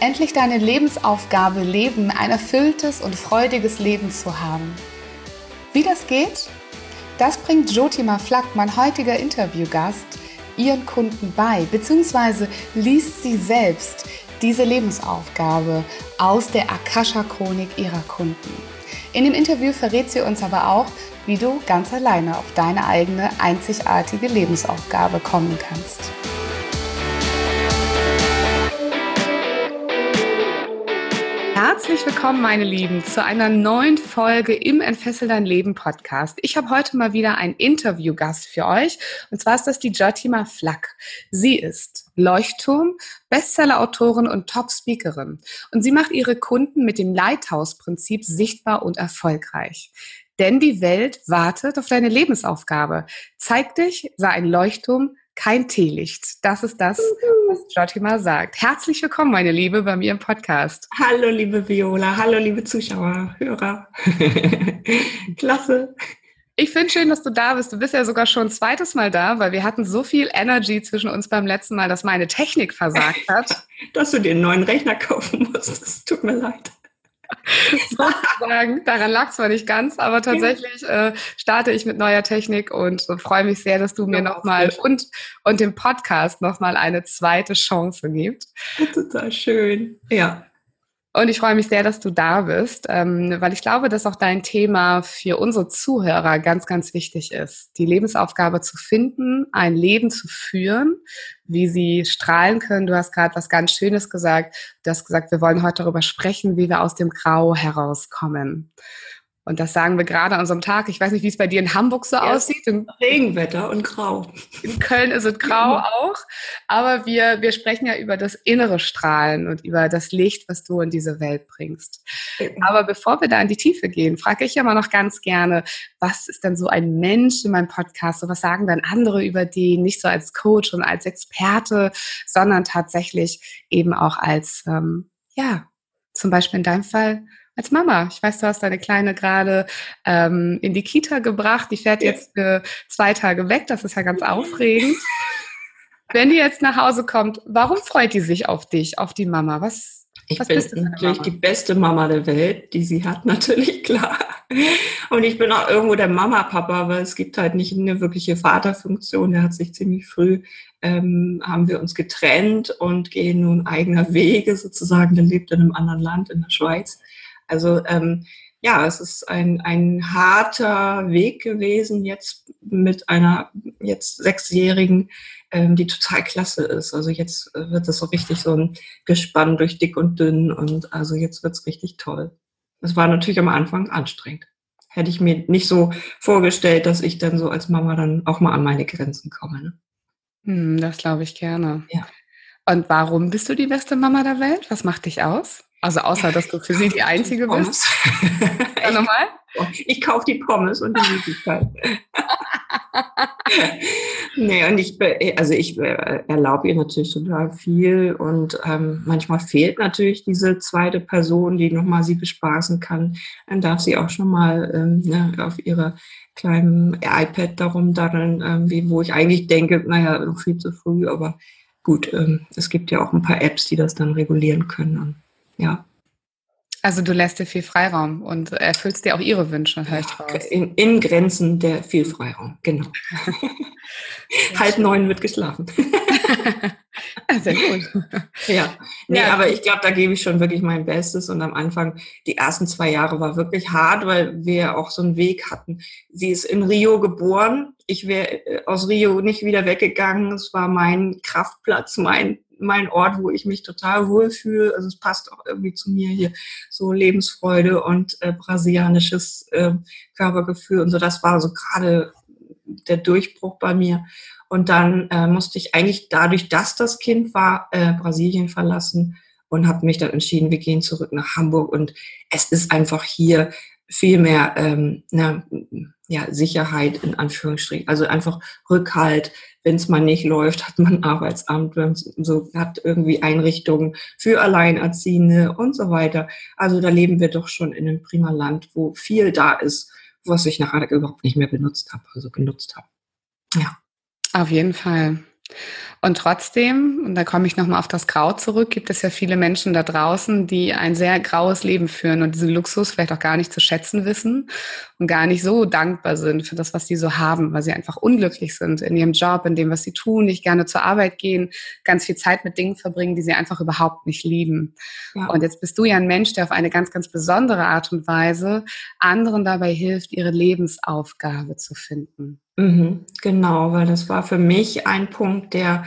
endlich deine Lebensaufgabe leben, ein erfülltes und freudiges Leben zu haben. Wie das geht? Das bringt Jotima Flack, mein heutiger Interviewgast, ihren Kunden bei, beziehungsweise liest sie selbst diese Lebensaufgabe aus der Akasha-Chronik ihrer Kunden. In dem Interview verrät sie uns aber auch, wie du ganz alleine auf deine eigene einzigartige Lebensaufgabe kommen kannst. Herzlich willkommen, meine Lieben, zu einer neuen Folge im Entfessel dein Leben Podcast. Ich habe heute mal wieder einen Interviewgast für euch und zwar ist das die Jotima Flack. Sie ist Leuchtturm, Bestseller-Autorin und Top-Speakerin und sie macht ihre Kunden mit dem Lighthouse-Prinzip sichtbar und erfolgreich. Denn die Welt wartet auf deine Lebensaufgabe. Zeig dich, sei ein Leuchtturm, kein Teelicht. Das ist das, was Jotima sagt. Herzlich willkommen, meine Liebe, bei mir im Podcast. Hallo, liebe Viola. Hallo, liebe Zuschauer, Hörer. Klasse. Ich finde schön, dass du da bist. Du bist ja sogar schon ein zweites Mal da, weil wir hatten so viel Energy zwischen uns beim letzten Mal, dass meine Technik versagt hat. dass du dir einen neuen Rechner kaufen musst. Tut mir leid. sozusagen. Daran lag es zwar nicht ganz, aber tatsächlich äh, starte ich mit neuer Technik und äh, freue mich sehr, dass du mir nochmal und, und dem Podcast nochmal eine zweite Chance gibst. Total schön. Ja. Und ich freue mich sehr, dass du da bist, ähm, weil ich glaube, dass auch dein Thema für unsere Zuhörer ganz, ganz wichtig ist. Die Lebensaufgabe zu finden, ein Leben zu führen, wie sie strahlen können. Du hast gerade was ganz Schönes gesagt. Du hast gesagt, wir wollen heute darüber sprechen, wie wir aus dem Grau herauskommen. Und das sagen wir gerade an unserem Tag. Ich weiß nicht, wie es bei dir in Hamburg so ja, aussieht. In, Regenwetter und grau. In Köln ist es grau auch. Aber wir, wir sprechen ja über das innere Strahlen und über das Licht, was du in diese Welt bringst. Aber bevor wir da in die Tiefe gehen, frage ich ja immer noch ganz gerne, was ist denn so ein Mensch in meinem Podcast? So was sagen dann andere über die, nicht so als Coach und als Experte, sondern tatsächlich eben auch als, ähm, ja, zum Beispiel in deinem Fall als Mama. Ich weiß, du hast deine Kleine gerade ähm, in die Kita gebracht. Die fährt jetzt für zwei Tage weg. Das ist ja ganz aufregend. Wenn die jetzt nach Hause kommt, warum freut die sich auf dich, auf die Mama? Was, ich was bin natürlich die beste Mama der Welt, die sie hat, natürlich klar. Und ich bin auch irgendwo der Mama-Papa, weil es gibt halt nicht eine wirkliche Vaterfunktion. Der hat sich ziemlich früh, ähm, haben wir uns getrennt und gehen nun eigener Wege sozusagen. Der lebt in einem anderen Land, in der Schweiz. Also ähm, ja, es ist ein, ein harter Weg gewesen jetzt mit einer jetzt sechsjährigen, ähm, die total klasse ist. Also jetzt wird es so richtig so ein Gespann durch dick und dünn und also jetzt wird's richtig toll. Es war natürlich am Anfang anstrengend. Hätte ich mir nicht so vorgestellt, dass ich dann so als Mama dann auch mal an meine Grenzen komme. Ne? Hm, das glaube ich gerne. Ja. Und warum bist du die beste Mama der Welt? Was macht dich aus? Also außer, dass du für sie die Einzige bist. Ja, nochmal? Ich kaufe die Pommes und die Möglichkeit. nee, und ich, also ich äh, erlaube ihr natürlich total viel und ähm, manchmal fehlt natürlich diese zweite Person, die nochmal sie bespaßen kann. Dann darf sie auch schon mal ähm, ne, auf ihre kleinen iPad darum daddeln, ähm, wie, wo ich eigentlich denke, naja, noch viel zu früh, aber gut, ähm, es gibt ja auch ein paar Apps, die das dann regulieren können. Ja. Also du lässt dir viel Freiraum und erfüllst dir auch ihre Wünsche, höre raus. In, in Grenzen der viel Freiraum, genau. Halb neun wird geschlafen. Sehr gut. Ja, nee, ja, aber ich glaube, da gebe ich schon wirklich mein Bestes. Und am Anfang, die ersten zwei Jahre war wirklich hart, weil wir auch so einen Weg hatten. Sie ist in Rio geboren. Ich wäre äh, aus Rio nicht wieder weggegangen. Es war mein Kraftplatz, mein mein Ort, wo ich mich total wohlfühle. Also es passt auch irgendwie zu mir hier so Lebensfreude und äh, brasilianisches äh, Körpergefühl und so. Das war so gerade der Durchbruch bei mir. Und dann äh, musste ich eigentlich dadurch, dass das Kind war, äh, Brasilien verlassen und habe mich dann entschieden, wir gehen zurück nach Hamburg und es ist einfach hier viel mehr ähm, na, ja, Sicherheit in Anführungsstrichen, also einfach Rückhalt. Wenn es mal nicht läuft, hat man Arbeitsamt, so hat irgendwie Einrichtungen für Alleinerziehende und so weiter. Also da leben wir doch schon in einem prima Land, wo viel da ist, was ich nachher überhaupt nicht mehr benutzt habe, also genutzt habe. Ja. Auf jeden Fall. Und trotzdem, und da komme ich nochmal auf das Grau zurück, gibt es ja viele Menschen da draußen, die ein sehr graues Leben führen und diesen Luxus vielleicht auch gar nicht zu schätzen wissen und gar nicht so dankbar sind für das, was sie so haben, weil sie einfach unglücklich sind in ihrem Job, in dem, was sie tun, nicht gerne zur Arbeit gehen, ganz viel Zeit mit Dingen verbringen, die sie einfach überhaupt nicht lieben. Ja. Und jetzt bist du ja ein Mensch, der auf eine ganz, ganz besondere Art und Weise anderen dabei hilft, ihre Lebensaufgabe zu finden. Mhm, genau, weil das war für mich ein Punkt, der,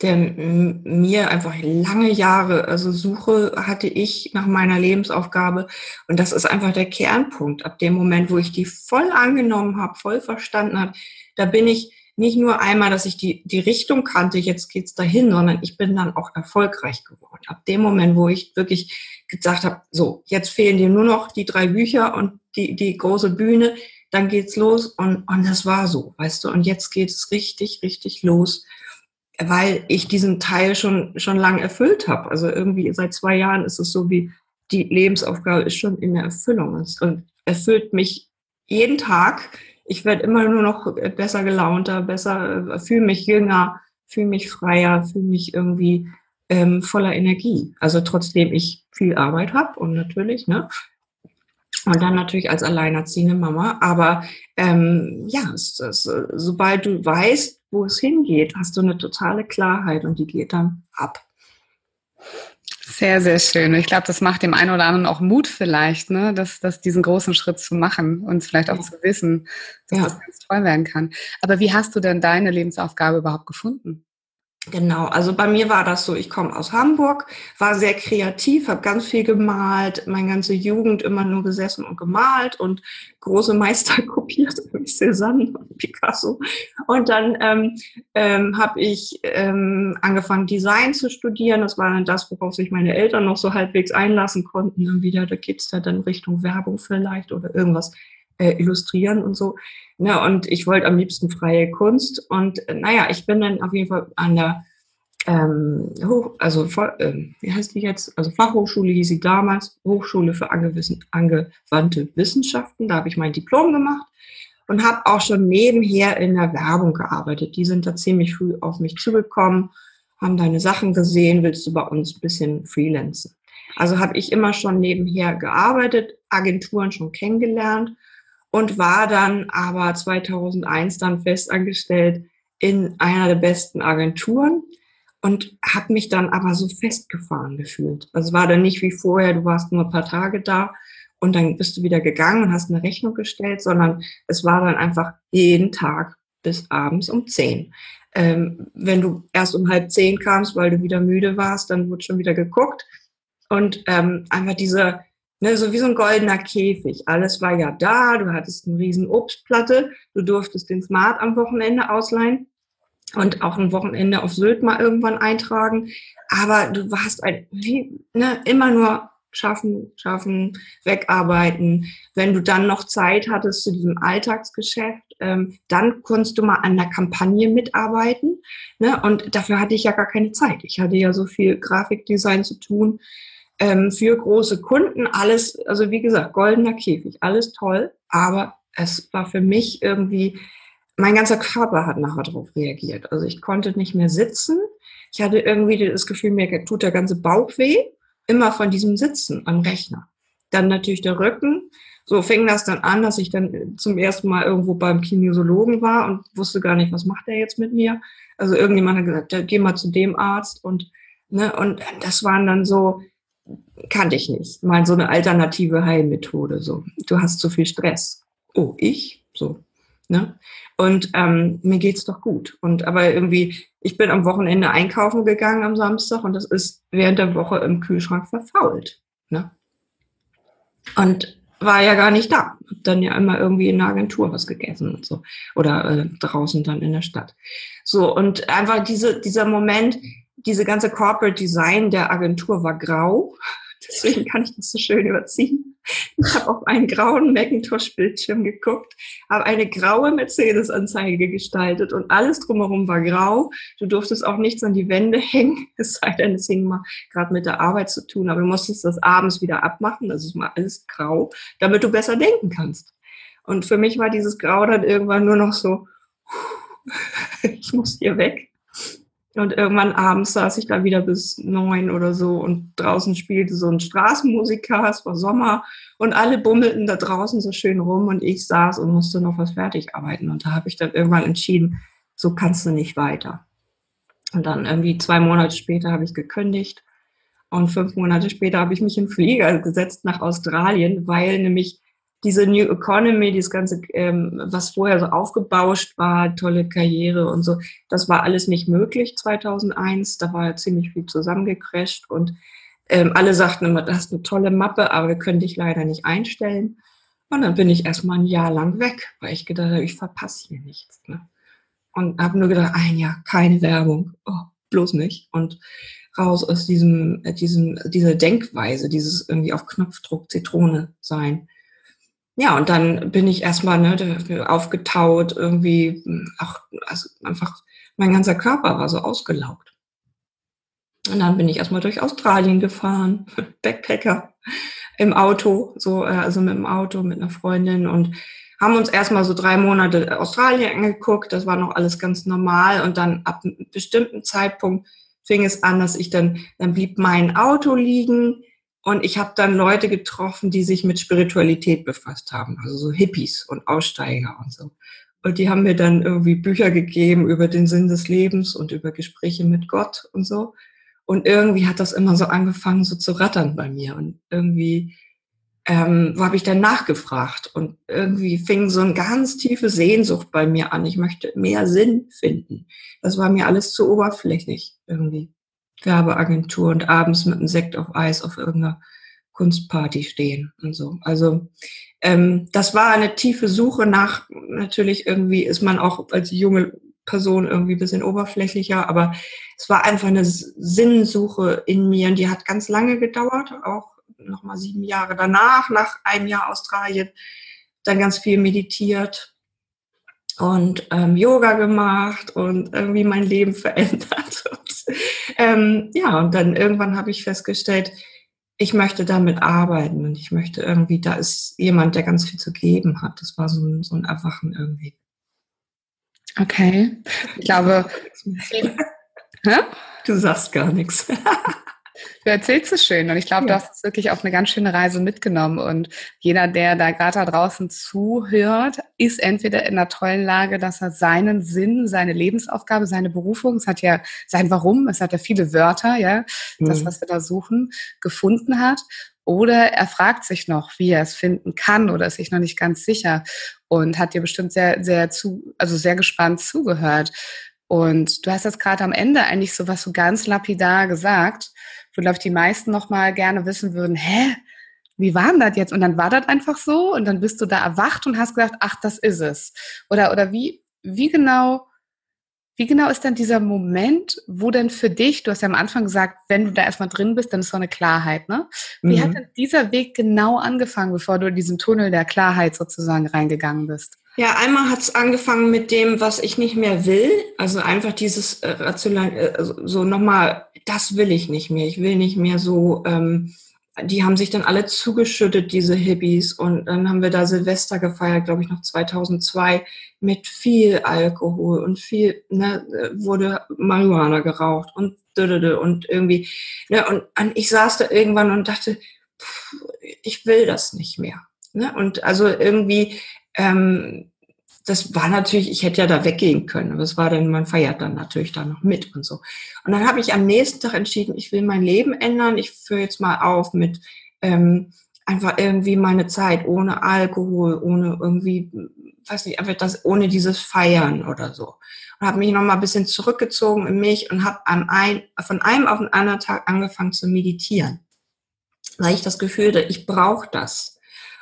der mir einfach lange Jahre, also Suche hatte ich nach meiner Lebensaufgabe. Und das ist einfach der Kernpunkt. Ab dem Moment, wo ich die voll angenommen habe, voll verstanden habe, da bin ich nicht nur einmal, dass ich die, die Richtung kannte, jetzt geht's dahin, sondern ich bin dann auch erfolgreich geworden. Ab dem Moment, wo ich wirklich gesagt habe, so, jetzt fehlen dir nur noch die drei Bücher und die, die große Bühne, dann geht's los und, und das war so, weißt du, und jetzt geht es richtig, richtig los, weil ich diesen Teil schon, schon lange erfüllt habe. Also irgendwie seit zwei Jahren ist es so wie, die Lebensaufgabe ist schon in der Erfüllung und erfüllt mich jeden Tag. Ich werde immer nur noch besser gelaunter, besser, fühle mich jünger, fühle mich freier, fühle mich irgendwie ähm, voller Energie. Also trotzdem ich viel Arbeit habe und natürlich, ne, und dann natürlich als alleinerziehende Mama. Aber ähm, ja, es, es, sobald du weißt, wo es hingeht, hast du eine totale Klarheit und die geht dann ab. Sehr, sehr schön. Ich glaube, das macht dem einen oder anderen auch Mut vielleicht, ne, dass, dass diesen großen Schritt zu machen und vielleicht auch ja. zu wissen, dass ja. das ganz toll werden kann. Aber wie hast du denn deine Lebensaufgabe überhaupt gefunden? Genau, also bei mir war das so, ich komme aus Hamburg, war sehr kreativ, habe ganz viel gemalt, meine ganze Jugend immer nur gesessen und gemalt und große Meister kopiert, wie Cézanne und Picasso. Und dann ähm, ähm, habe ich ähm, angefangen, Design zu studieren. Das war dann das, worauf sich meine Eltern noch so halbwegs einlassen konnten. Dann wieder, da geht's da dann Richtung Werbung vielleicht oder irgendwas äh, illustrieren und so. Ne, und ich wollte am liebsten freie Kunst. Und äh, naja, ich bin dann auf jeden Fall an der ähm, Hoch, also äh, wie heißt die jetzt? Also Fachhochschule hieß sie damals, Hochschule für angewandte Wissenschaften. Da habe ich mein Diplom gemacht und habe auch schon nebenher in der Werbung gearbeitet. Die sind da ziemlich früh auf mich zugekommen, haben deine Sachen gesehen, willst du bei uns ein bisschen freelancen? Also habe ich immer schon nebenher gearbeitet, Agenturen schon kennengelernt und war dann aber 2001 dann festangestellt in einer der besten Agenturen und habe mich dann aber so festgefahren gefühlt. Also war dann nicht wie vorher, du warst nur ein paar Tage da und dann bist du wieder gegangen und hast eine Rechnung gestellt, sondern es war dann einfach jeden Tag bis abends um zehn. Ähm, wenn du erst um halb zehn kamst, weil du wieder müde warst, dann wurde schon wieder geguckt. Und ähm, einfach diese, Ne, so wie so ein goldener Käfig. Alles war ja da, du hattest eine riesen Obstplatte, du durftest den Smart am Wochenende ausleihen und auch ein Wochenende auf Sylt mal irgendwann eintragen. Aber du warst ein, wie, ne, immer nur schaffen, schaffen, wegarbeiten. Wenn du dann noch Zeit hattest zu diesem Alltagsgeschäft, ähm, dann konntest du mal an der Kampagne mitarbeiten. Ne? Und dafür hatte ich ja gar keine Zeit. Ich hatte ja so viel Grafikdesign zu tun ähm, für große Kunden. Alles, also wie gesagt, goldener Käfig, alles toll, aber es war für mich irgendwie, mein ganzer Körper hat nachher darauf reagiert. Also ich konnte nicht mehr sitzen. Ich hatte irgendwie das Gefühl, mir tut der ganze Bauch weh, immer von diesem Sitzen am Rechner. Dann natürlich der Rücken. So fing das dann an, dass ich dann zum ersten Mal irgendwo beim Kinesiologen war und wusste gar nicht, was macht er jetzt mit mir. Also irgendjemand hat gesagt, geh mal zu dem Arzt und ne, und das waren dann so kannte ich nicht. Mal so eine alternative Heilmethode. So, du hast zu viel Stress. Oh, ich? So. Ne? Und ähm, mir geht's doch gut. Und aber irgendwie, ich bin am Wochenende einkaufen gegangen am Samstag und das ist während der Woche im Kühlschrank verfault. Ne? Und war ja gar nicht da. Hab dann ja immer irgendwie in der Agentur was gegessen und so. Oder äh, draußen dann in der Stadt. So, und einfach diese, dieser Moment, diese ganze Corporate Design der Agentur war grau. Deswegen kann ich das so schön überziehen. Ich habe auf einen grauen Macintosh-Bildschirm geguckt, habe eine graue Mercedes-Anzeige gestaltet und alles drumherum war grau. Du durftest auch nichts an die Wände hängen, es sei denn, es hing mal gerade mit der Arbeit zu tun, aber du musstest das abends wieder abmachen, das ist mal alles grau, damit du besser denken kannst. Und für mich war dieses Grau dann irgendwann nur noch so, ich muss hier weg. Und irgendwann abends saß ich da wieder bis neun oder so und draußen spielte so ein Straßenmusiker, es war Sommer und alle bummelten da draußen so schön rum und ich saß und musste noch was fertig arbeiten. Und da habe ich dann irgendwann entschieden, so kannst du nicht weiter. Und dann irgendwie zwei Monate später habe ich gekündigt und fünf Monate später habe ich mich in Flieger gesetzt nach Australien, weil nämlich diese New Economy, dieses ganze, ähm, was vorher so aufgebauscht war, tolle Karriere und so, das war alles nicht möglich 2001. Da war ja ziemlich viel zusammengecrasht und ähm, alle sagten immer, das ist eine tolle Mappe, aber wir können dich leider nicht einstellen. Und dann bin ich erstmal ein Jahr lang weg, weil ich gedacht habe, ich verpasse hier nichts. Ne? Und habe nur gedacht, ein Jahr, keine Werbung, oh, bloß nicht. Und raus aus diesem, äh, diesem, dieser Denkweise, dieses irgendwie auf Knopfdruck Zitrone sein ja, und dann bin ich erstmal ne, aufgetaut, irgendwie, auch, also einfach, mein ganzer Körper war so ausgelaugt. Und dann bin ich erstmal durch Australien gefahren, Backpacker im Auto, so, äh, also mit dem Auto, mit einer Freundin und haben uns erstmal so drei Monate Australien angeguckt. Das war noch alles ganz normal. Und dann ab einem bestimmten Zeitpunkt fing es an, dass ich dann, dann blieb mein Auto liegen und ich habe dann Leute getroffen, die sich mit Spiritualität befasst haben, also so Hippies und Aussteiger und so. Und die haben mir dann irgendwie Bücher gegeben über den Sinn des Lebens und über Gespräche mit Gott und so. Und irgendwie hat das immer so angefangen, so zu rattern bei mir. Und irgendwie ähm, habe ich dann nachgefragt. Und irgendwie fing so eine ganz tiefe Sehnsucht bei mir an. Ich möchte mehr Sinn finden. Das war mir alles zu oberflächlich irgendwie. Werbeagentur und abends mit einem Sekt auf Eis auf irgendeiner Kunstparty stehen und so. Also ähm, das war eine tiefe Suche nach, natürlich irgendwie ist man auch als junge Person irgendwie ein bisschen oberflächlicher, aber es war einfach eine Sinnsuche in mir und die hat ganz lange gedauert, auch nochmal sieben Jahre danach, nach einem Jahr Australien, dann ganz viel meditiert und ähm, Yoga gemacht und irgendwie mein Leben verändert. Ähm, ja, und dann irgendwann habe ich festgestellt, ich möchte damit arbeiten und ich möchte irgendwie, da ist jemand, der ganz viel zu geben hat. Das war so ein, so ein Erwachen irgendwie. Okay. Ich glaube. du sagst gar nichts. Du erzählst es schön und ich glaube, ja. du hast es wirklich auf eine ganz schöne Reise mitgenommen. Und jeder, der da gerade da draußen zuhört, ist entweder in einer tollen Lage, dass er seinen Sinn, seine Lebensaufgabe, seine Berufung, es hat ja sein Warum, es hat ja viele Wörter, ja, mhm. das, was wir da suchen, gefunden hat. Oder er fragt sich noch, wie er es finden kann oder ist sich noch nicht ganz sicher und hat dir bestimmt sehr, sehr zu, also sehr gespannt zugehört. Und du hast jetzt gerade am Ende eigentlich so was so ganz lapidar gesagt wo, glaube ich, die meisten noch mal gerne wissen würden, hä, wie war denn das jetzt? Und dann war das einfach so und dann bist du da erwacht und hast gedacht, ach, das ist es. Oder, oder wie, wie genau, wie genau ist denn dieser Moment, wo denn für dich, du hast ja am Anfang gesagt, wenn du da erstmal drin bist, dann ist so eine Klarheit, ne? Wie mhm. hat denn dieser Weg genau angefangen, bevor du in diesen Tunnel der Klarheit sozusagen reingegangen bist? Ja, einmal hat es angefangen mit dem, was ich nicht mehr will. Also einfach dieses äh, rational, äh, so nochmal, das will ich nicht mehr. Ich will nicht mehr so, ähm, die haben sich dann alle zugeschüttet, diese Hippies. Und dann haben wir da Silvester gefeiert, glaube ich, noch 2002, mit viel Alkohol und viel, ne, wurde Marihuana geraucht und und irgendwie, ne, und, und ich saß da irgendwann und dachte, pff, ich will das nicht mehr. Ne? Und also irgendwie ähm, das war natürlich, ich hätte ja da weggehen können, aber es war dann, man feiert dann natürlich da noch mit und so. Und dann habe ich am nächsten Tag entschieden, ich will mein Leben ändern, ich führe jetzt mal auf mit ähm, einfach irgendwie meine Zeit ohne Alkohol, ohne irgendwie, weiß nicht, einfach das, ohne dieses Feiern oder so. Und habe mich nochmal ein bisschen zurückgezogen in mich und habe ein, von einem auf den anderen Tag angefangen zu meditieren. Weil ich das Gefühl hatte, ich brauche das.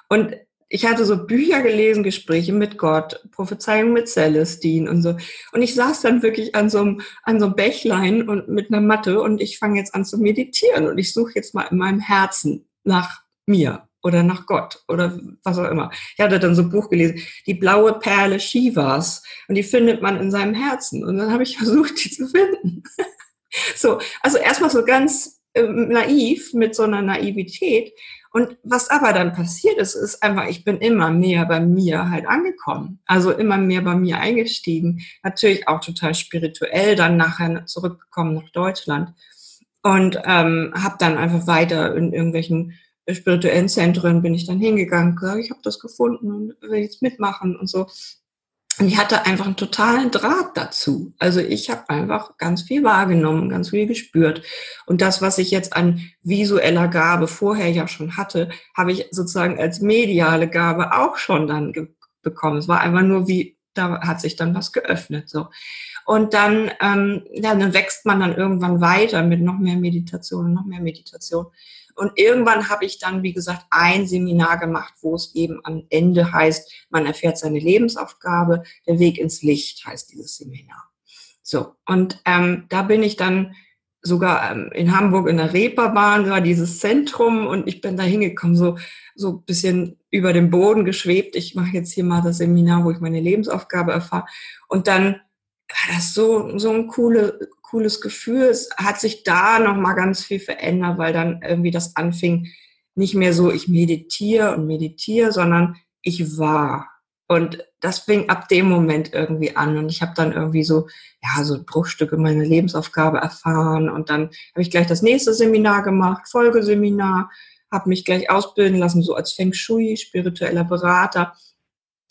Und ich hatte so Bücher gelesen, Gespräche mit Gott, Prophezeiung mit Celestine und so. Und ich saß dann wirklich an so einem, an so einem Bächlein und mit einer Matte und ich fange jetzt an zu meditieren und ich suche jetzt mal in meinem Herzen nach mir oder nach Gott oder was auch immer. Ich hatte dann so ein Buch gelesen, die blaue Perle Shivas und die findet man in seinem Herzen und dann habe ich versucht, die zu finden. so, also erstmal so ganz äh, naiv mit so einer Naivität und was aber dann passiert ist, ist einfach, ich bin immer mehr bei mir halt angekommen. Also immer mehr bei mir eingestiegen. Natürlich auch total spirituell, dann nachher zurückgekommen nach Deutschland. Und ähm, habe dann einfach weiter in irgendwelchen spirituellen Zentren bin ich dann hingegangen, ich habe das gefunden und will jetzt mitmachen und so. Und ich hatte einfach einen totalen Draht dazu. Also ich habe einfach ganz viel wahrgenommen, ganz viel gespürt. Und das, was ich jetzt an visueller Gabe vorher ja schon hatte, habe ich sozusagen als mediale Gabe auch schon dann bekommen. Es war einfach nur wie, da hat sich dann was geöffnet. So. Und dann, ähm, ja, dann wächst man dann irgendwann weiter mit noch mehr Meditation, noch mehr Meditation. Und irgendwann habe ich dann, wie gesagt, ein Seminar gemacht, wo es eben am Ende heißt, man erfährt seine Lebensaufgabe, der Weg ins Licht heißt dieses Seminar. So, und ähm, da bin ich dann sogar ähm, in Hamburg in der Reeperbahn, war dieses Zentrum und ich bin da hingekommen, so so bisschen über dem Boden geschwebt. Ich mache jetzt hier mal das Seminar, wo ich meine Lebensaufgabe erfahre. Und dann war das so, so ein coole, cooles Gefühl. Es hat sich da nochmal ganz viel verändert, weil dann irgendwie das anfing, nicht mehr so, ich meditiere und meditiere, sondern ich war. Und das fing ab dem Moment irgendwie an. Und ich habe dann irgendwie so, ja, so Bruchstücke meiner Lebensaufgabe erfahren. Und dann habe ich gleich das nächste Seminar gemacht, Folgeseminar, habe mich gleich ausbilden lassen, so als Feng Shui, spiritueller Berater.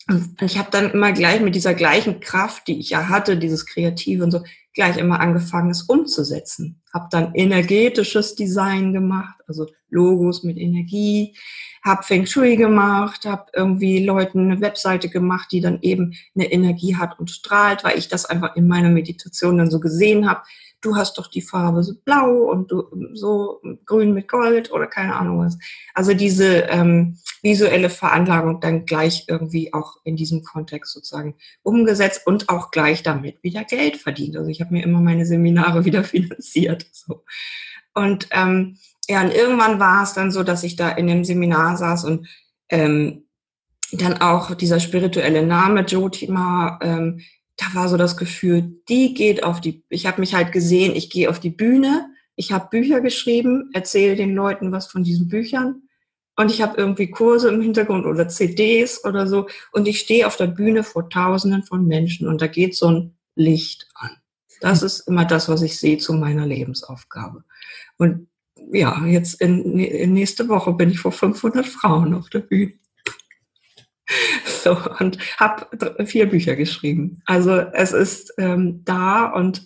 Und ich habe dann immer gleich mit dieser gleichen Kraft, die ich ja hatte, dieses Kreative und so, gleich immer angefangen, es umzusetzen. Habe dann energetisches Design gemacht, also Logos mit Energie, habe Feng Shui gemacht, habe irgendwie Leuten eine Webseite gemacht, die dann eben eine Energie hat und strahlt, weil ich das einfach in meiner Meditation dann so gesehen habe, du hast doch die Farbe so blau und du so grün mit Gold oder keine Ahnung was. Also diese ähm, visuelle Veranlagung dann gleich irgendwie auch in diesem Kontext sozusagen umgesetzt und auch gleich damit wieder Geld verdient. Also ich habe mir immer meine Seminare wieder finanziert. So. Und ähm, ja, und irgendwann war es dann so, dass ich da in dem Seminar saß und ähm, dann auch dieser spirituelle Name Jotima ähm, da war so das Gefühl, die geht auf die, ich habe mich halt gesehen, ich gehe auf die Bühne, ich habe Bücher geschrieben, erzähle den Leuten was von diesen Büchern und ich habe irgendwie Kurse im Hintergrund oder CDs oder so und ich stehe auf der Bühne vor Tausenden von Menschen und da geht so ein Licht an. Das ist immer das, was ich sehe zu meiner Lebensaufgabe. Und ja, jetzt in, in nächste Woche bin ich vor 500 Frauen auf der Bühne. So, und habe vier Bücher geschrieben. Also es ist ähm, da und,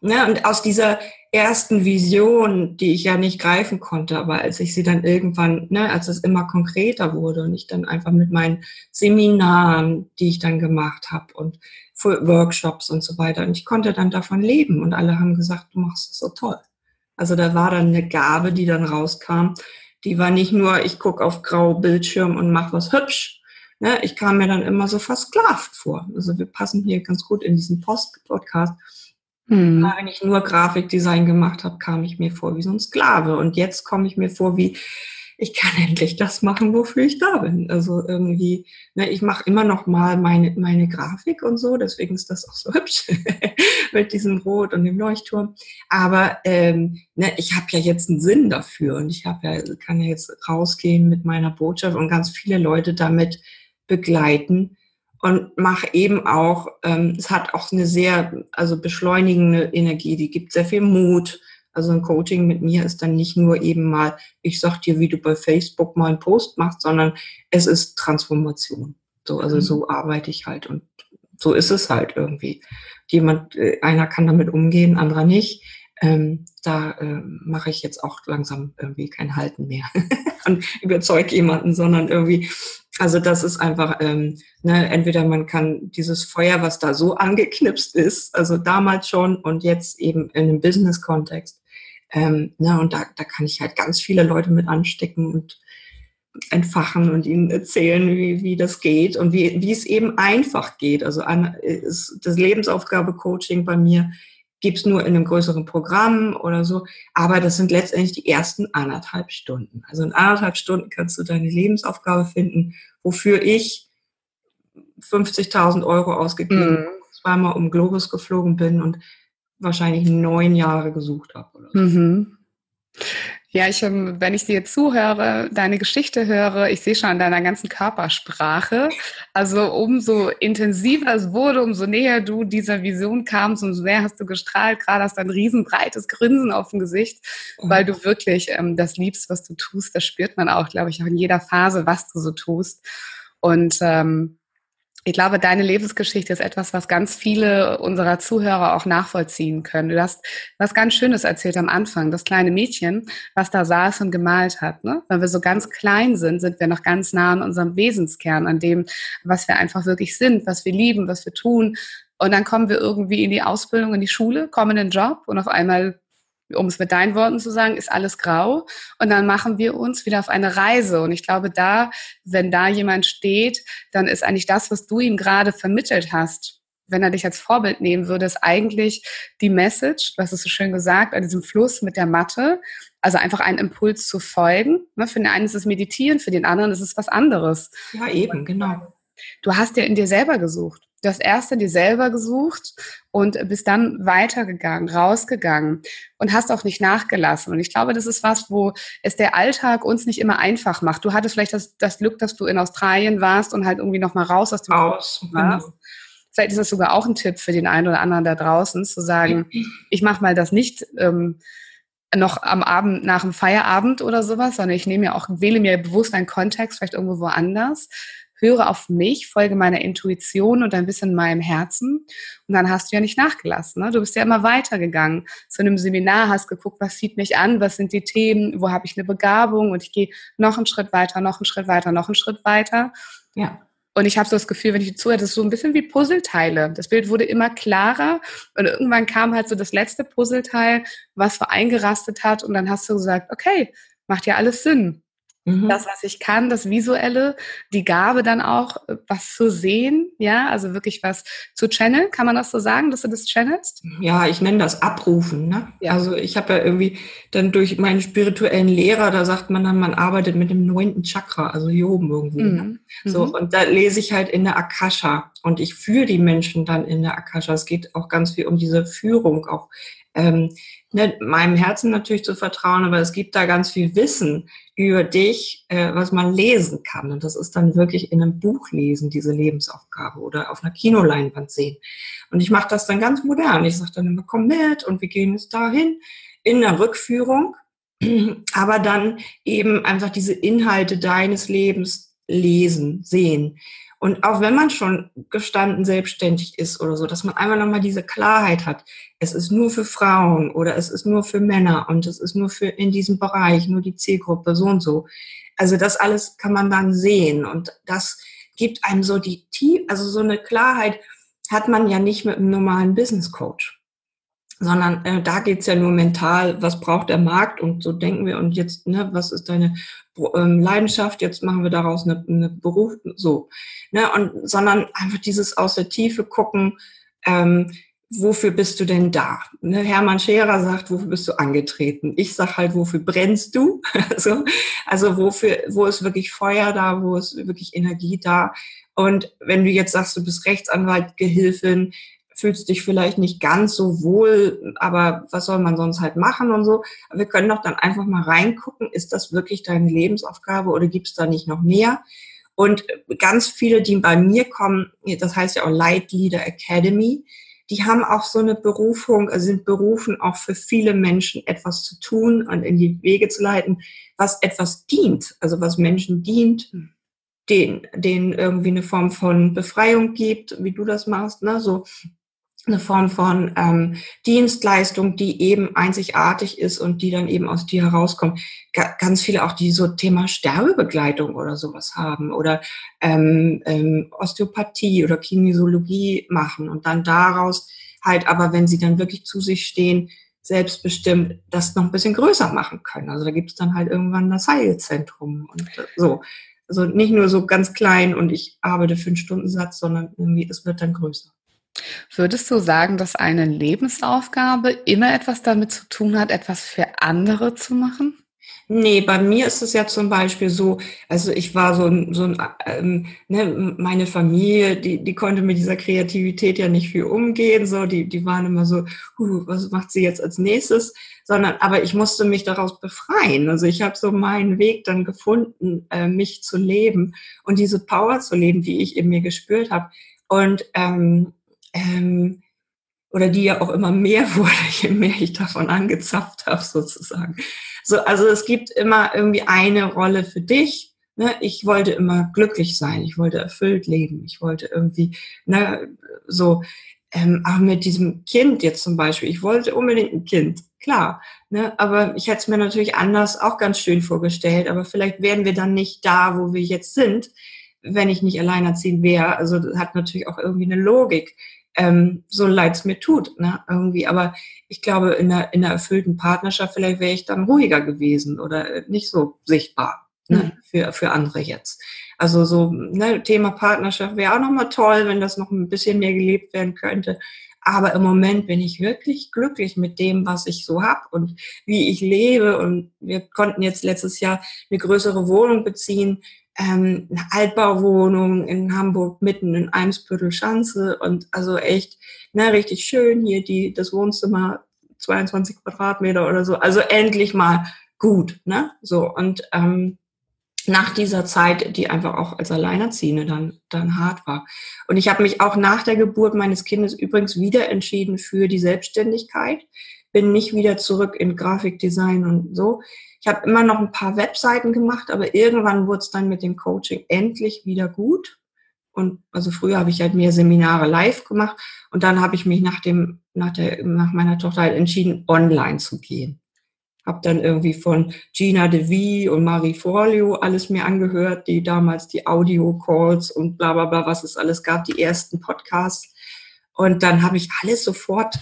ne, und aus dieser ersten Vision, die ich ja nicht greifen konnte, aber als ich sie dann irgendwann, ne, als es immer konkreter wurde und ich dann einfach mit meinen Seminaren, die ich dann gemacht habe und Workshops und so weiter, und ich konnte dann davon leben und alle haben gesagt, du machst es so toll. Also da war dann eine Gabe, die dann rauskam. Die war nicht nur, ich gucke auf grau Bildschirm und mache was hübsch, ne, ich kam mir dann immer so versklavt vor. Also wir passen hier ganz gut in diesen Post-Podcast. Hm. Wenn ich nur Grafikdesign gemacht habe, kam ich mir vor wie so ein Sklave. Und jetzt komme ich mir vor wie, ich kann endlich das machen, wofür ich da bin. Also irgendwie, ne, ich mache immer noch mal meine, meine Grafik und so, deswegen ist das auch so hübsch mit diesem Rot und dem Leuchtturm. Aber ähm, ne, ich habe ja jetzt einen Sinn dafür und ich habe ja, kann ja jetzt rausgehen mit meiner Botschaft und ganz viele Leute damit begleiten und mache eben auch, ähm, es hat auch eine sehr, also beschleunigende Energie, die gibt sehr viel Mut. Also ein Coaching mit mir ist dann nicht nur eben mal, ich sag dir, wie du bei Facebook mal einen Post machst, sondern es ist Transformation. So, also mhm. so arbeite ich halt und so ist es halt irgendwie. Jemand, äh, einer kann damit umgehen, anderer nicht. Ähm, da äh, mache ich jetzt auch langsam irgendwie kein Halten mehr und überzeuge jemanden, sondern irgendwie also das ist einfach, ähm, ne, entweder man kann dieses Feuer, was da so angeknipst ist, also damals schon und jetzt eben in einem Business-Kontext, ähm, ne, und da, da kann ich halt ganz viele Leute mit anstecken und entfachen und ihnen erzählen, wie, wie das geht und wie, wie es eben einfach geht. Also an, ist das Lebensaufgabe-Coaching bei mir gibt es nur in einem größeren Programm oder so. Aber das sind letztendlich die ersten anderthalb Stunden. Also in anderthalb Stunden kannst du deine Lebensaufgabe finden, wofür ich 50.000 Euro ausgegeben, mhm. zweimal um Globus geflogen bin und wahrscheinlich neun Jahre gesucht habe. So. Mhm. Ja, ich, ähm, wenn ich dir zuhöre, deine Geschichte höre, ich sehe schon an deiner ganzen Körpersprache. Also umso intensiver es wurde, umso näher du dieser Vision kamst, umso mehr hast du gestrahlt. Gerade hast du ein riesenbreites Grinsen auf dem Gesicht, weil du wirklich ähm, das liebst, was du tust. Das spürt man auch, glaube ich, auch in jeder Phase, was du so tust. Und ähm, ich glaube, deine Lebensgeschichte ist etwas, was ganz viele unserer Zuhörer auch nachvollziehen können. Du hast was ganz Schönes erzählt am Anfang. Das kleine Mädchen, was da saß und gemalt hat. Ne? Wenn wir so ganz klein sind, sind wir noch ganz nah an unserem Wesenskern, an dem, was wir einfach wirklich sind, was wir lieben, was wir tun. Und dann kommen wir irgendwie in die Ausbildung, in die Schule, kommen in den Job und auf einmal um es mit deinen Worten zu sagen, ist alles grau. Und dann machen wir uns wieder auf eine Reise. Und ich glaube, da, wenn da jemand steht, dann ist eigentlich das, was du ihm gerade vermittelt hast, wenn er dich als Vorbild nehmen würde, ist eigentlich die Message, du hast es so schön gesagt, an diesem Fluss mit der Matte. Also einfach einen Impuls zu folgen. Ne, für den einen ist es Meditieren, für den anderen ist es was anderes. Ja, eben, genau. Du hast ja in dir selber gesucht. Du hast erst in dir selber gesucht und bist dann weitergegangen, rausgegangen und hast auch nicht nachgelassen. Und ich glaube, das ist was, wo es der Alltag uns nicht immer einfach macht. Du hattest vielleicht das, das Glück, dass du in Australien warst und halt irgendwie noch mal raus aus dem Haus warst. Genau. Vielleicht ist das sogar auch ein Tipp für den einen oder anderen da draußen, zu sagen, ich mache mal das nicht ähm, noch am Abend nach dem Feierabend oder sowas, sondern ich nehme ja auch, wähle mir bewusst einen Kontext, vielleicht irgendwo woanders höre auf mich, folge meiner Intuition und ein bisschen meinem Herzen. Und dann hast du ja nicht nachgelassen. Ne? Du bist ja immer weitergegangen. Zu einem Seminar hast geguckt, was zieht mich an, was sind die Themen, wo habe ich eine Begabung und ich gehe noch einen Schritt weiter, noch einen Schritt weiter, noch einen Schritt weiter. Ja. Und ich habe so das Gefühl, wenn ich dir zuhöre, das ist so ein bisschen wie Puzzleteile. Das Bild wurde immer klarer und irgendwann kam halt so das letzte Puzzleteil, was so eingerastet hat und dann hast du gesagt, okay, macht ja alles Sinn. Mhm. Das, was ich kann, das Visuelle, die Gabe dann auch, äh, was zu sehen, ja, also wirklich was zu channeln, kann man das so sagen, dass du das channelst? Ja, ich nenne das Abrufen. Ne? Ja. Also ich habe ja irgendwie dann durch meinen spirituellen Lehrer, da sagt man dann, man arbeitet mit dem neunten Chakra, also hier oben irgendwo. Ne? Mhm. Ne? So, mhm. und da lese ich halt in der Akasha und ich führe die Menschen dann in der Akasha. Es geht auch ganz viel um diese Führung, auch ähm, ne, meinem Herzen natürlich zu vertrauen, aber es gibt da ganz viel Wissen über dich, äh, was man lesen kann. Und das ist dann wirklich in einem Buch lesen, diese Lebensaufgabe oder auf einer Kinoleinwand sehen. Und ich mache das dann ganz modern. Ich sage dann immer, komm mit und wir gehen jetzt dahin in der Rückführung. Aber dann eben einfach diese Inhalte deines Lebens lesen, sehen. Und auch wenn man schon gestanden selbstständig ist oder so, dass man einmal nochmal diese Klarheit hat, es ist nur für Frauen oder es ist nur für Männer und es ist nur für in diesem Bereich, nur die Zielgruppe, so und so. Also das alles kann man dann sehen und das gibt einem so die, also so eine Klarheit hat man ja nicht mit einem normalen Business Coach sondern äh, da geht's ja nur mental, was braucht der Markt und so denken wir und jetzt, ne, was ist deine ähm, Leidenschaft, jetzt machen wir daraus eine, eine Beruf, so, ne, und sondern einfach dieses aus der Tiefe gucken, ähm, wofür bist du denn da? Ne, Hermann Scherer sagt, wofür bist du angetreten? Ich sag halt, wofür brennst du? also, also wofür, wo ist wirklich Feuer da, wo ist wirklich Energie da? Und wenn du jetzt sagst, du bist Rechtsanwalt, Gehilfin, fühlst dich vielleicht nicht ganz so wohl, aber was soll man sonst halt machen und so. wir können doch dann einfach mal reingucken, ist das wirklich deine Lebensaufgabe oder gibt es da nicht noch mehr? Und ganz viele, die bei mir kommen, das heißt ja auch Light Leader Academy, die haben auch so eine Berufung, also sind berufen, auch für viele Menschen etwas zu tun und in die Wege zu leiten, was etwas dient, also was Menschen dient, denen, denen irgendwie eine Form von Befreiung gibt, wie du das machst, ne? so eine Form von ähm, Dienstleistung, die eben einzigartig ist und die dann eben aus dir herauskommt. Ga ganz viele auch, die so Thema Sterbebegleitung oder sowas haben oder ähm, ähm, Osteopathie oder Kinesiologie machen und dann daraus halt aber, wenn sie dann wirklich zu sich stehen, selbstbestimmt das noch ein bisschen größer machen können. Also da gibt es dann halt irgendwann das Heilzentrum und so. Also nicht nur so ganz klein und ich arbeite für einen Stundensatz, sondern irgendwie es wird dann größer. Würdest du sagen, dass eine Lebensaufgabe immer etwas damit zu tun hat, etwas für andere zu machen? Nee, bei mir ist es ja zum Beispiel so, also ich war so ein, so ein ähm, ne, meine Familie, die, die konnte mit dieser Kreativität ja nicht viel umgehen, so, die, die waren immer so, uh, was macht sie jetzt als nächstes? Sondern, aber ich musste mich daraus befreien. Also ich habe so meinen Weg dann gefunden, äh, mich zu leben und diese Power zu leben, die ich in mir gespürt habe. Und ähm, ähm, oder die ja auch immer mehr wurde, je mehr ich davon angezapft habe, sozusagen. So, also es gibt immer irgendwie eine Rolle für dich. Ne? Ich wollte immer glücklich sein, ich wollte erfüllt leben, ich wollte irgendwie, ne, so, ähm, auch mit diesem Kind jetzt zum Beispiel, ich wollte unbedingt ein Kind, klar, ne, aber ich hätte es mir natürlich anders auch ganz schön vorgestellt, aber vielleicht wären wir dann nicht da, wo wir jetzt sind, wenn ich nicht alleinerziehend wäre. Also das hat natürlich auch irgendwie eine Logik ähm, so leid es mir tut, ne, irgendwie. Aber ich glaube, in einer, in einer erfüllten Partnerschaft vielleicht wäre ich dann ruhiger gewesen oder nicht so sichtbar ne, mhm. für, für andere jetzt. Also so ne, Thema Partnerschaft wäre auch nochmal toll, wenn das noch ein bisschen mehr gelebt werden könnte. Aber im Moment bin ich wirklich glücklich mit dem, was ich so habe und wie ich lebe. Und wir konnten jetzt letztes Jahr eine größere Wohnung beziehen ähm, eine Altbauwohnung in Hamburg mitten in Eimsbüttel Schanze und also echt, ne, richtig schön hier die, das Wohnzimmer 22 Quadratmeter oder so. Also endlich mal gut, ne? So und ähm, nach dieser Zeit, die einfach auch als Alleinerziehende dann, dann hart war. Und ich habe mich auch nach der Geburt meines Kindes übrigens wieder entschieden für die Selbstständigkeit. Bin nicht wieder zurück in Grafikdesign und so. Ich habe immer noch ein paar Webseiten gemacht, aber irgendwann wurde es dann mit dem Coaching endlich wieder gut. Und also früher habe ich halt mehr Seminare live gemacht und dann habe ich mich nach dem, nach der, nach meiner Tochter halt entschieden, online zu gehen. Habe dann irgendwie von Gina DeVie und Marie Forleo alles mir angehört, die damals die Audio-Calls und bla bla bla, was es alles gab, die ersten Podcasts. Und dann habe ich alles sofort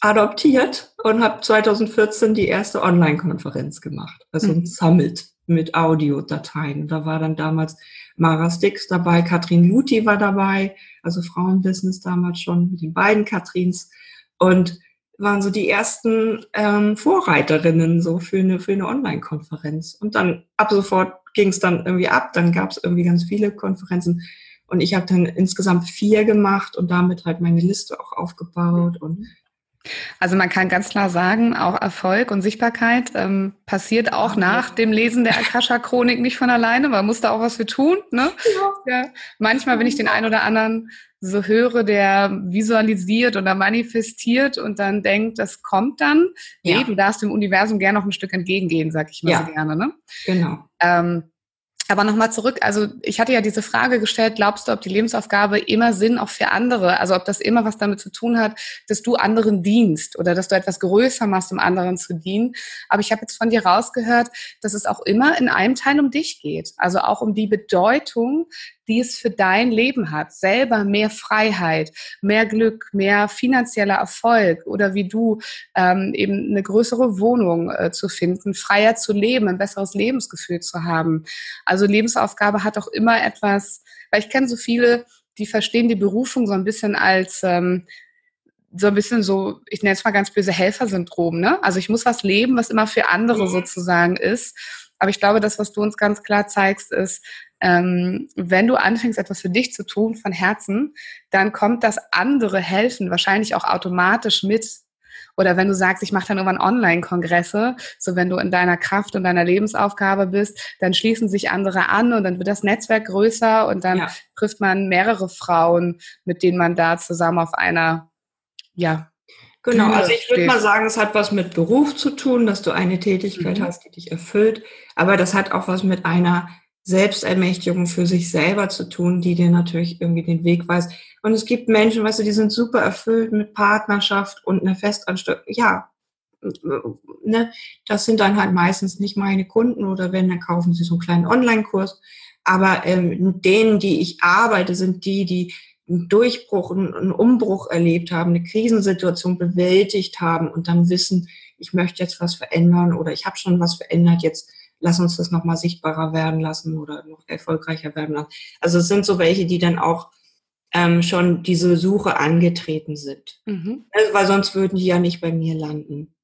adoptiert und habe 2014 die erste Online-Konferenz gemacht, also ein mhm. Summit mit Audiodateien. Da war dann damals Mara Stix dabei, Katrin Luthi war dabei, also Frauenbusiness damals schon mit den beiden Katrins und waren so die ersten ähm, Vorreiterinnen so für eine, für eine Online-Konferenz. Und dann ab sofort ging es dann irgendwie ab, dann gab es irgendwie ganz viele Konferenzen. Und ich habe dann insgesamt vier gemacht und damit halt meine Liste auch aufgebaut und also man kann ganz klar sagen, auch Erfolg und Sichtbarkeit ähm, passiert auch nach dem Lesen der Akasha-Chronik nicht von alleine. Man muss da auch was für tun. Ne? Ja. ja. Manchmal, wenn ich den einen oder anderen so höre, der visualisiert oder manifestiert und dann denkt, das kommt dann. Nee, ja. du darfst dem Universum gerne noch ein Stück entgegengehen, sag ich mal ja. so gerne. Ne? Genau. Ähm, aber nochmal zurück, also ich hatte ja diese Frage gestellt, glaubst du, ob die Lebensaufgabe immer Sinn auch für andere, also ob das immer was damit zu tun hat, dass du anderen dienst oder dass du etwas größer machst, um anderen zu dienen. Aber ich habe jetzt von dir rausgehört, dass es auch immer in einem Teil um dich geht, also auch um die Bedeutung, die es für dein Leben hat. Selber mehr Freiheit, mehr Glück, mehr finanzieller Erfolg oder wie du ähm, eben eine größere Wohnung äh, zu finden, freier zu leben, ein besseres Lebensgefühl zu haben. Also Lebensaufgabe hat auch immer etwas, weil ich kenne so viele, die verstehen die Berufung so ein bisschen als ähm, so ein bisschen so, ich nenne es mal ganz böse Helfersyndrom, ne? Also ich muss was leben, was immer für andere mhm. sozusagen ist. Aber ich glaube, das, was du uns ganz klar zeigst, ist, ähm, wenn du anfängst, etwas für dich zu tun von Herzen, dann kommt das andere Helfen wahrscheinlich auch automatisch mit. Oder wenn du sagst, ich mache dann irgendwann Online-Kongresse, so wenn du in deiner Kraft und deiner Lebensaufgabe bist, dann schließen sich andere an und dann wird das Netzwerk größer und dann ja. trifft man mehrere Frauen, mit denen man da zusammen auf einer, ja, Genau, also ich würde mal sagen, es hat was mit Beruf zu tun, dass du eine Tätigkeit mhm. hast, die dich erfüllt, aber das hat auch was mit einer Selbstermächtigung für sich selber zu tun, die dir natürlich irgendwie den Weg weist. Und es gibt Menschen, weißt du, die sind super erfüllt mit Partnerschaft und einer Festanstellung. Ja, ne, das sind dann halt meistens nicht meine Kunden oder wenn, dann kaufen sie so einen kleinen Online-Kurs. Aber ähm, denen, die ich arbeite, sind die, die einen Durchbruch, einen Umbruch erlebt haben, eine Krisensituation bewältigt haben und dann wissen, ich möchte jetzt was verändern oder ich habe schon was verändert, jetzt lass uns das nochmal sichtbarer werden lassen oder noch erfolgreicher werden lassen. Also es sind so welche, die dann auch ähm, schon diese Suche angetreten sind. Mhm. Also, weil sonst würden die ja nicht bei mir landen.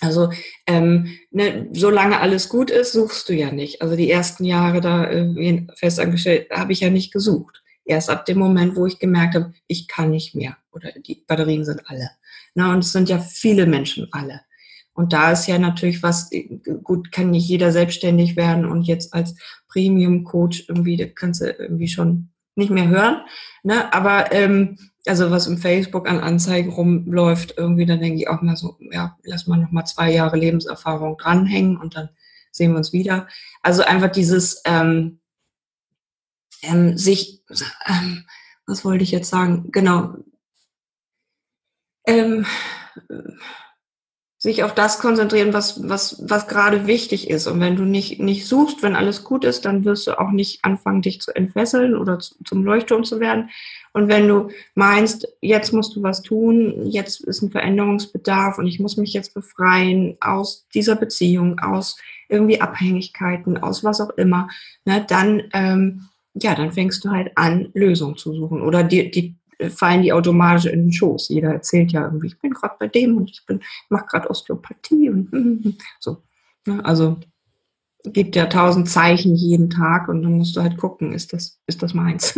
Also ähm, ne, solange alles gut ist, suchst du ja nicht. Also die ersten Jahre da äh, festangestellt habe ich ja nicht gesucht. Erst ab dem Moment, wo ich gemerkt habe, ich kann nicht mehr oder die Batterien sind alle. Na, und es sind ja viele Menschen alle. Und da ist ja natürlich was, gut, kann nicht jeder selbstständig werden und jetzt als Premium-Coach irgendwie, da kannst du irgendwie schon nicht mehr hören. Ne? Aber ähm, also was im Facebook an Anzeigen rumläuft, irgendwie, dann denke ich auch mal so, ja, lass mal noch mal zwei Jahre Lebenserfahrung dranhängen und dann sehen wir uns wieder. Also einfach dieses ähm, ähm, sich, ähm, was wollte ich jetzt sagen? Genau. Ähm, sich auf das konzentrieren, was, was, was gerade wichtig ist. Und wenn du nicht, nicht suchst, wenn alles gut ist, dann wirst du auch nicht anfangen, dich zu entfesseln oder zu, zum Leuchtturm zu werden. Und wenn du meinst, jetzt musst du was tun, jetzt ist ein Veränderungsbedarf und ich muss mich jetzt befreien aus dieser Beziehung, aus irgendwie Abhängigkeiten, aus was auch immer, ne, dann, ähm, ja, dann fängst du halt an, Lösungen zu suchen oder die, die fallen die automatisch in den Schoß. Jeder erzählt ja irgendwie, ich bin gerade bei dem und ich bin, mache gerade Osteopathie und so. Ne? Also gibt ja tausend Zeichen jeden Tag und dann musst du halt gucken, ist das, ist das meins?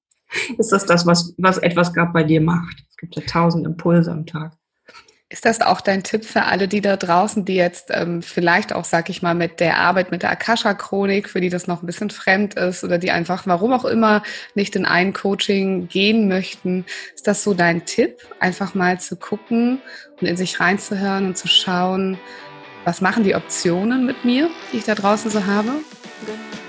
ist das das, was, was etwas gerade bei dir macht? Es gibt ja tausend Impulse am Tag. Ist das auch dein Tipp für alle, die da draußen, die jetzt ähm, vielleicht auch, sag ich mal, mit der Arbeit mit der Akasha-Chronik, für die das noch ein bisschen fremd ist oder die einfach, warum auch immer, nicht in ein Coaching gehen möchten? Ist das so dein Tipp, einfach mal zu gucken und in sich reinzuhören und zu schauen, was machen die Optionen mit mir, die ich da draußen so habe? Genau.